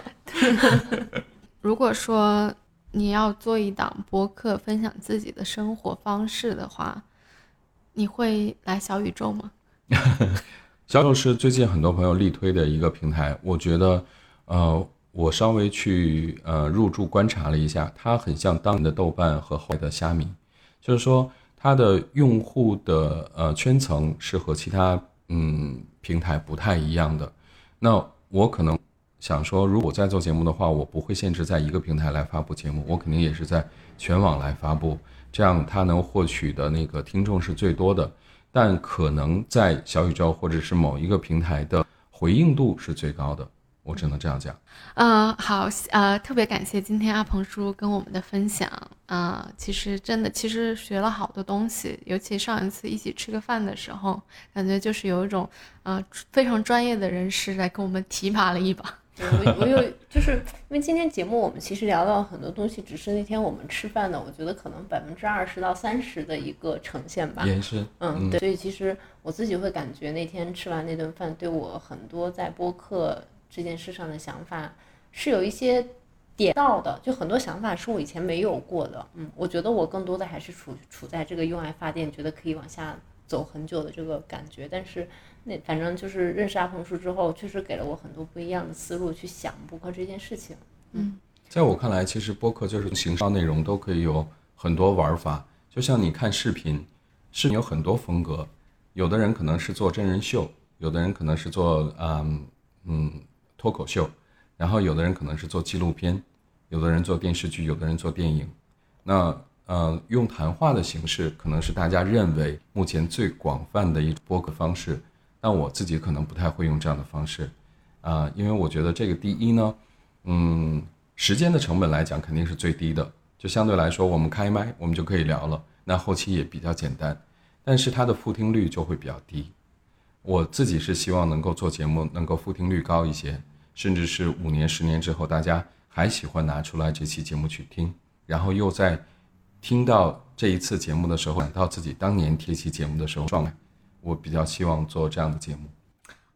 如果说你要做一档播客分享自己的生活方式的话，你会来小宇宙吗？小宇宙是最近很多朋友力推的一个平台，我觉得，呃，我稍微去呃入驻观察了一下，它很像当年的豆瓣和后来的虾米，就是说。它的用户的呃圈层是和其他嗯平台不太一样的。那我可能想说，如果在做节目的话，我不会限制在一个平台来发布节目，我肯定也是在全网来发布，这样它能获取的那个听众是最多的。但可能在小宇宙或者是某一个平台的回应度是最高的。我只能这样讲。嗯，好，呃，特别感谢今天阿鹏叔跟我们的分享。啊，其实真的，其实学了好多东西。尤其上一次一起吃个饭的时候，感觉就是有一种，呃，非常专业的人士来跟我们提拔了一把。我我有，就是因为今天节目我们其实聊到很多东西，只是那天我们吃饭的，我觉得可能百分之二十到三十的一个呈现吧。也是。嗯，对。所以其实我自己会感觉那天吃完那顿饭，对我很多在播客。这件事上的想法是有一些点到的，就很多想法是我以前没有过的。嗯，我觉得我更多的还是处处在这个用爱发电，觉得可以往下走很久的这个感觉。但是那反正就是认识阿鹏叔之后，确实给了我很多不一样的思路去想播客这件事情。嗯，在我看来，其实播客就是形式内容都可以有很多玩法。就像你看视频，视频有很多风格，有的人可能是做真人秀，有的人可能是做嗯嗯。脱口秀，然后有的人可能是做纪录片，有的人做电视剧，有的人做电影。那呃，用谈话的形式可能是大家认为目前最广泛的一种播客方式。但我自己可能不太会用这样的方式，啊，因为我觉得这个第一呢，嗯，时间的成本来讲肯定是最低的，就相对来说我们开麦我们就可以聊了，那后期也比较简单，但是它的复听率就会比较低。我自己是希望能够做节目，能够复听率高一些，甚至是五年、十年之后，大家还喜欢拿出来这期节目去听，然后又在听到这一次节目的时候，想到自己当年贴期节目的时候状态。我比较希望做这样的节目。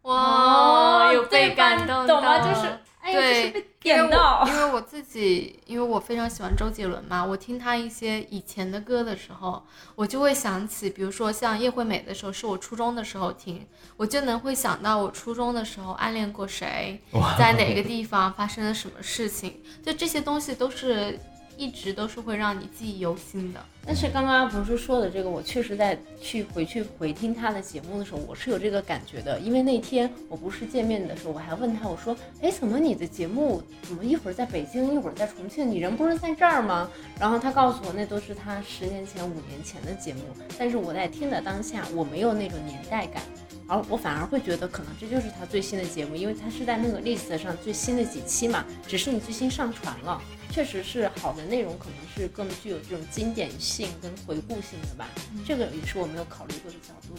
哇，有被感动，懂吗？就是，哎对，点到，因为我自己，因为我非常喜欢周杰伦嘛，我听他一些以前的歌的时候，我就会想起，比如说像叶惠美的时候，是我初中的时候听，我就能会想到我初中的时候暗恋过谁，在哪个地方发生了什么事情，就这些东西都是。一直都是会让你记忆犹新的。但是刚刚不是说的这个，我确实在去回去回听他的节目的时候，我是有这个感觉的。因为那天我不是见面的时候，我还问他，我说，哎，怎么你的节目怎么一会儿在北京，一会儿在重庆？你人不是在这儿吗？然后他告诉我，那都是他十年前、五年前的节目。但是我在听的当下，我没有那种年代感。而我反而会觉得，可能这就是他最新的节目，因为他是在那个 list 上最新的几期嘛，只是你最新上传了，确实是好的内容，可能是更具有这种经典性跟回顾性的吧。这个也是我没有考虑过的角度。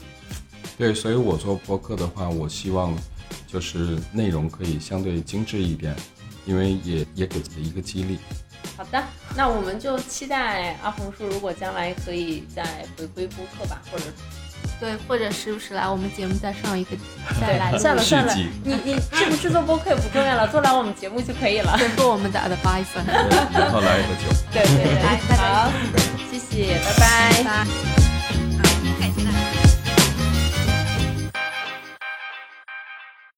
对，所以我做播客的话，我希望就是内容可以相对精致一点，因为也也给自己一个激励。好的，那我们就期待阿红叔如果将来可以再回归播客吧，或者。对，或者时不时来我们节目再上一个，再来算了算了，你你制不制作播客也不重要了，做来我们节目就可以了，做我们的 advice，然后来一个酒，对对对，好，谢谢，拜拜。